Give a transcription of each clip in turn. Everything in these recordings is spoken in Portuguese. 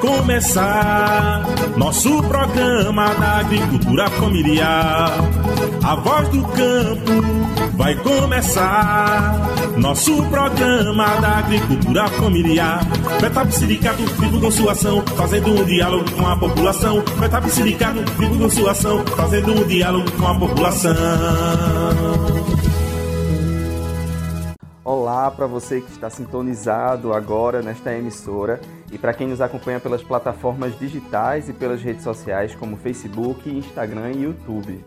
começar. Nosso programa da agricultura familiar. A voz do campo vai começar. Nosso programa da agricultura familiar. Betap Sindicato vivo com sua ação, fazendo um diálogo com a população. Betap Sindicato vivo com sua ação, fazendo um diálogo com a população. Olá para você que está sintonizado agora nesta emissora e para quem nos acompanha pelas plataformas digitais e pelas redes sociais como Facebook, Instagram e YouTube.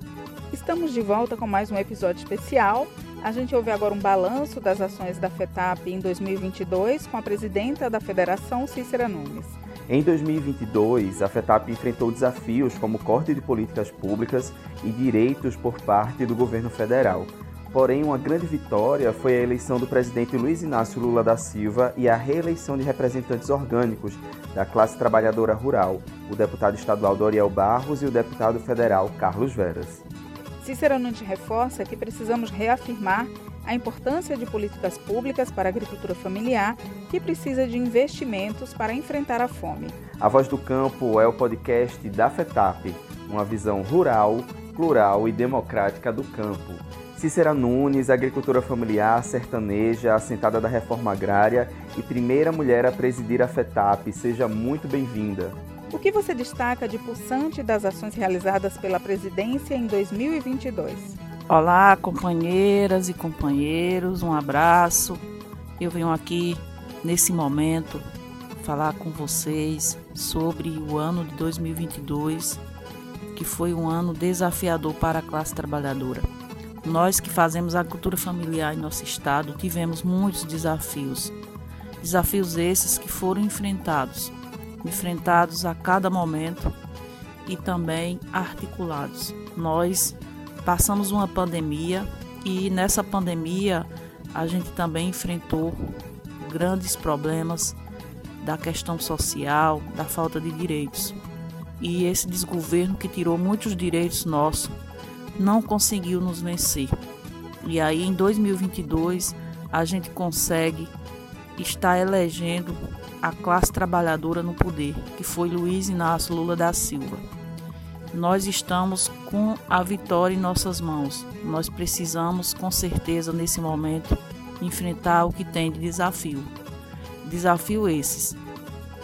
Estamos de volta com mais um episódio especial. A gente ouve agora um balanço das ações da FETAP em 2022 com a presidenta da Federação, Cícera Nunes. Em 2022, a FETAP enfrentou desafios como corte de políticas públicas e direitos por parte do governo federal. Porém, uma grande vitória foi a eleição do presidente Luiz Inácio Lula da Silva e a reeleição de representantes orgânicos da classe trabalhadora rural, o deputado estadual Doriel Barros e o deputado federal Carlos Veras. Cícero Nunes reforça que precisamos reafirmar a importância de políticas públicas para a agricultura familiar, que precisa de investimentos para enfrentar a fome. A Voz do Campo é o podcast da FETAP, uma visão rural, plural e democrática do campo. Cícera Nunes, agricultura familiar, sertaneja, assentada da reforma agrária e primeira mulher a presidir a FETAP. Seja muito bem-vinda. O que você destaca de pulsante das ações realizadas pela presidência em 2022? Olá, companheiras e companheiros, um abraço. Eu venho aqui nesse momento falar com vocês sobre o ano de 2022, que foi um ano desafiador para a classe trabalhadora. Nós que fazemos agricultura familiar em nosso estado tivemos muitos desafios. Desafios esses que foram enfrentados, enfrentados a cada momento e também articulados. Nós passamos uma pandemia e nessa pandemia a gente também enfrentou grandes problemas da questão social, da falta de direitos. E esse desgoverno que tirou muitos direitos nossos não conseguiu nos vencer. E aí em 2022 a gente consegue estar elegendo a classe trabalhadora no poder, que foi Luiz Inácio Lula da Silva. Nós estamos com a vitória em nossas mãos. Nós precisamos, com certeza, nesse momento, enfrentar o que tem de desafio. Desafio esses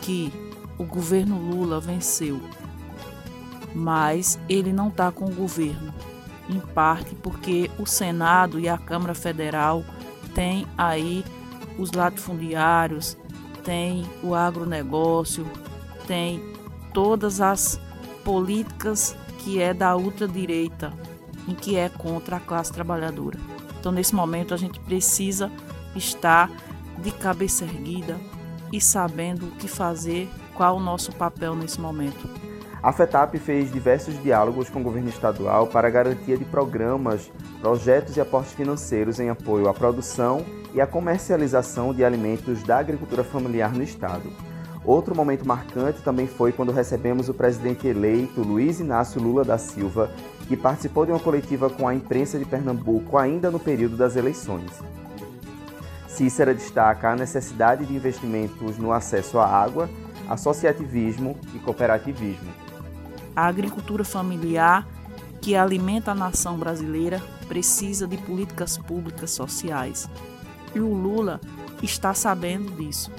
que o governo Lula venceu, mas ele não está com o governo, em parte porque o Senado e a Câmara Federal têm aí os latifundiários, tem o agronegócio, tem todas as políticas que é da ultradireita, em que é contra a classe trabalhadora. Então, nesse momento, a gente precisa estar de cabeça erguida e sabendo o que fazer, qual o nosso papel nesse momento. A FETAP fez diversos diálogos com o governo estadual para garantia de programas, projetos e aportes financeiros em apoio à produção e à comercialização de alimentos da agricultura familiar no estado. Outro momento marcante também foi quando recebemos o presidente eleito Luiz Inácio Lula da Silva, que participou de uma coletiva com a imprensa de Pernambuco ainda no período das eleições. Cícera destaca a necessidade de investimentos no acesso à água, associativismo e cooperativismo a agricultura familiar que alimenta a nação brasileira precisa de políticas públicas sociais. E o Lula está sabendo disso.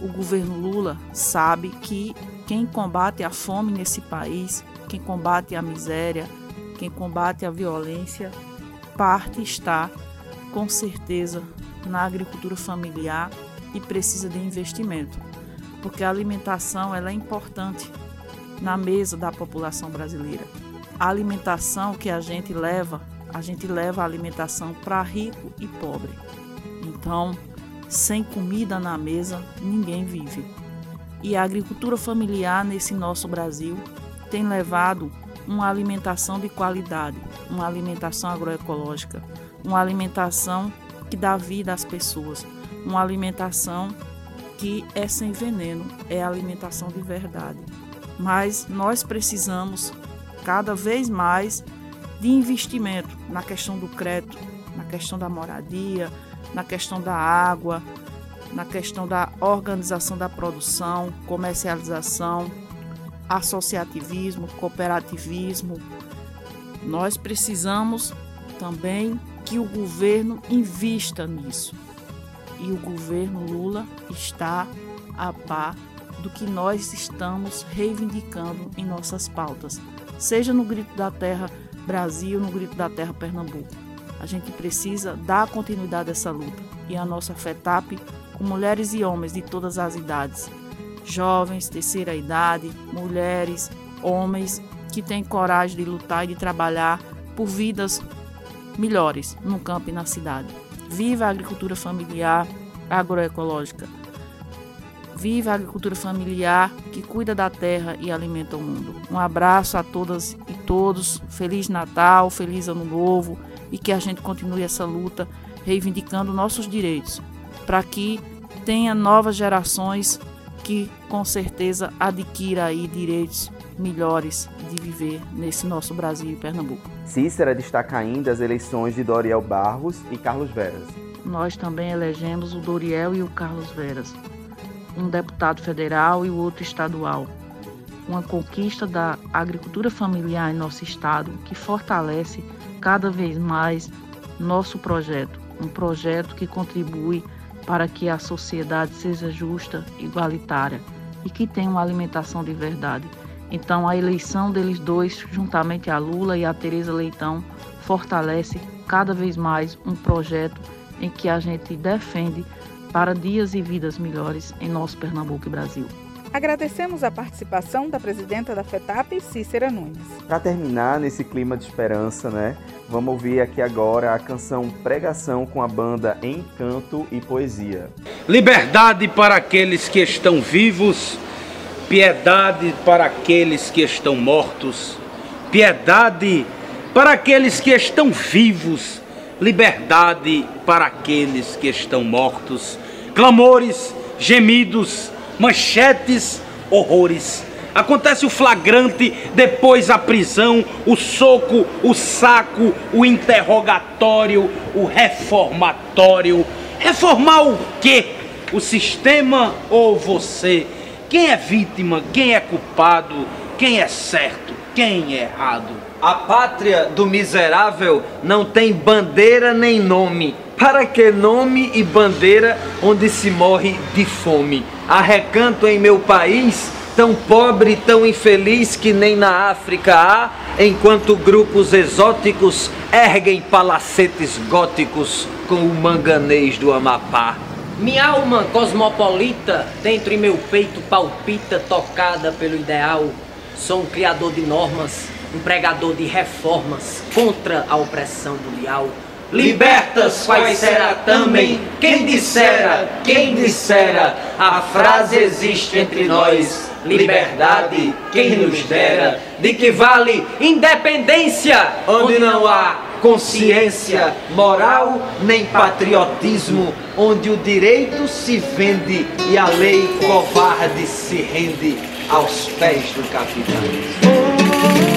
O governo Lula sabe que quem combate a fome nesse país, quem combate a miséria, quem combate a violência, parte está com certeza na agricultura familiar e precisa de investimento, porque a alimentação ela é importante na mesa da população brasileira. A alimentação que a gente leva, a gente leva a alimentação para rico e pobre. Então, sem comida na mesa, ninguém vive. E a agricultura familiar nesse nosso Brasil tem levado uma alimentação de qualidade, uma alimentação agroecológica, uma alimentação que dá vida às pessoas, uma alimentação que é sem veneno, é alimentação de verdade mas nós precisamos cada vez mais de investimento na questão do crédito, na questão da moradia, na questão da água, na questão da organização da produção, comercialização, associativismo, cooperativismo. Nós precisamos também que o governo invista nisso. E o governo Lula está a par do que nós estamos reivindicando em nossas pautas, seja no Grito da Terra Brasil, no Grito da Terra Pernambuco. A gente precisa dar continuidade a essa luta e a nossa FETAP, com mulheres e homens de todas as idades, jovens, terceira idade, mulheres, homens que têm coragem de lutar e de trabalhar por vidas melhores no campo e na cidade. Viva a agricultura familiar agroecológica. Viva a agricultura familiar que cuida da terra e alimenta o mundo. Um abraço a todas e todos. Feliz Natal, feliz Ano Novo e que a gente continue essa luta reivindicando nossos direitos para que tenha novas gerações que com certeza adquira aí direitos melhores de viver nesse nosso Brasil e Pernambuco. Cícera destaca ainda as eleições de Doriel Barros e Carlos Veras. Nós também elegemos o Doriel e o Carlos Veras, um deputado federal e o outro estadual. Uma conquista da agricultura familiar em nosso estado que fortalece cada vez mais nosso projeto, um projeto que contribui para que a sociedade seja justa, igualitária e que tenha uma alimentação de verdade. Então, a eleição deles dois, juntamente a Lula e a Tereza Leitão, fortalece cada vez mais um projeto em que a gente defende para dias e vidas melhores em nosso Pernambuco e Brasil. Agradecemos a participação da presidenta da FETAP, Cícera Nunes. Para terminar nesse clima de esperança, né? Vamos ouvir aqui agora a canção Pregação com a banda Encanto e Poesia. Liberdade para aqueles que estão vivos, piedade para aqueles que estão mortos, piedade para aqueles que estão vivos, liberdade para aqueles que estão mortos. Clamores, gemidos, manchetes, horrores. Acontece o flagrante, depois a prisão, o soco, o saco, o interrogatório, o reformatório. Reformar o quê? O sistema ou você? Quem é vítima? Quem é culpado? Quem é certo? Quem é errado? A pátria do miserável não tem bandeira nem nome. Para que nome e bandeira onde se morre de fome? Há recanto em meu país, tão pobre, tão infeliz que nem na África há, enquanto grupos exóticos erguem palacetes góticos com o manganês do Amapá. Minha alma cosmopolita, dentro em meu peito palpita, tocada pelo ideal. Sou um criador de normas, um pregador de reformas contra a opressão mundial. Libertas quais será também quem dissera, quem dissera, a frase existe entre nós. Liberdade, quem nos dera, de que vale independência, onde não há consciência, moral nem patriotismo, onde o direito se vende e a lei covarde se rende aos pés do capitalismo.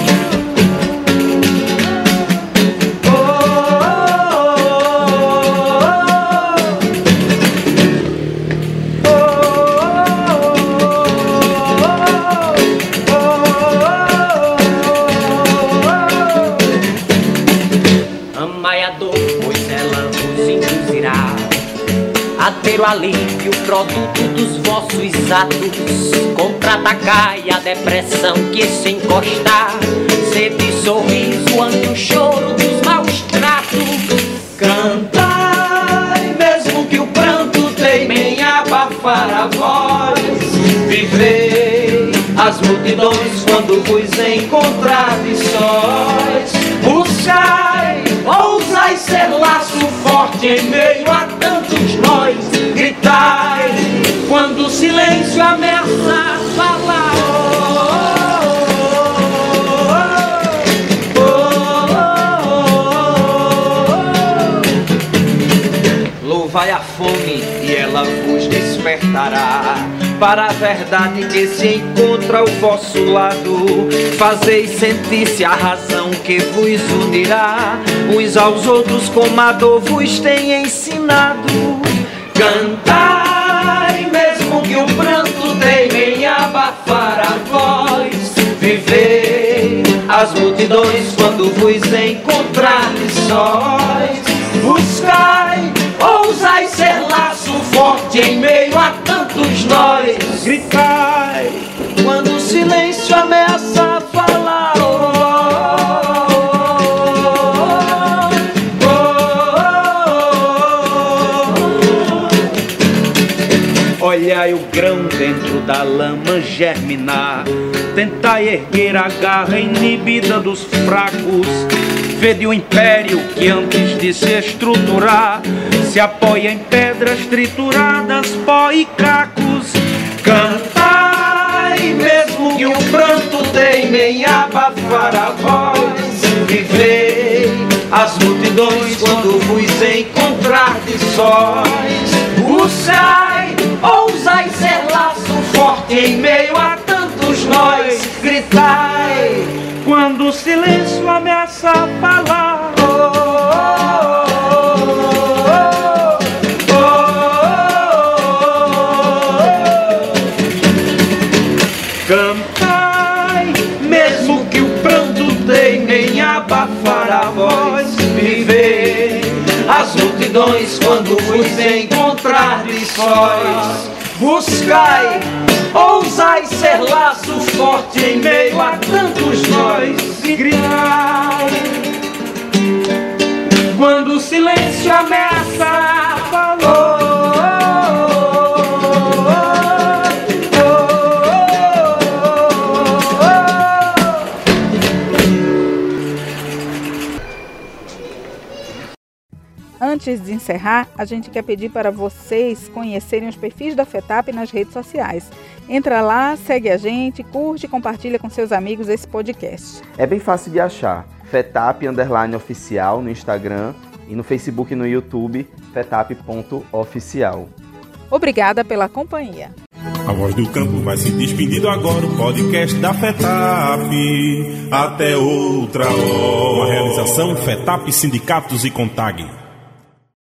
Ter o alívio, produto dos vossos atos. Contra-atacar e a depressão que se encostar. Sede sorriso ante o choro dos maus tratos. Cantai, mesmo que o pranto teime em abafar a voz. Vivei as multidões quando vos encontrardes sós. Buscai, ousai ser laço forte em meio a tantos nós. Gritai, quando o silêncio ameaça falar. Louvai a fome e ela vos despertará para a verdade que se encontra ao vosso lado. Fazei sentir-se a razão que vos unirá, uns aos outros como a dor vos tem ensinado. Cantai, mesmo que o pranto teime em abafar a voz, vivei as multidões quando vos encontrar sós. Buscai, ousai ser laço forte em meio olhai o grão dentro da lama germinar. Tentai erguer a garra inibida dos fracos. Vede o império que antes de se estruturar se apoia em pedras trituradas, pó e cacos. Cantai, mesmo que o pranto teime em abafar a voz. Vivei as multidões quando vos encontrar de sós. Buscai, em meio a tantos nós. Gritai, Quando o silêncio ameaça falar. oh, oh, oh. Cantai, Mesmo que o pranto teime em abafar a voz, viver as multidões quando vos encontrar de sós. Buscai, ousai ser laço forte em meio a tantos nós. Gritai, quando o silêncio ameaça Antes de encerrar, a gente quer pedir para vocês conhecerem os perfis da FETAP nas redes sociais. Entra lá, segue a gente, curte e compartilha com seus amigos esse podcast. É bem fácil de achar. Fetap underline oficial no Instagram e no Facebook e no YouTube, fetap.oficial. Obrigada pela companhia. A voz do campo vai se despedindo agora, o podcast da FETAP. Até outra hora. Uma realização FETAP Sindicatos e Contag.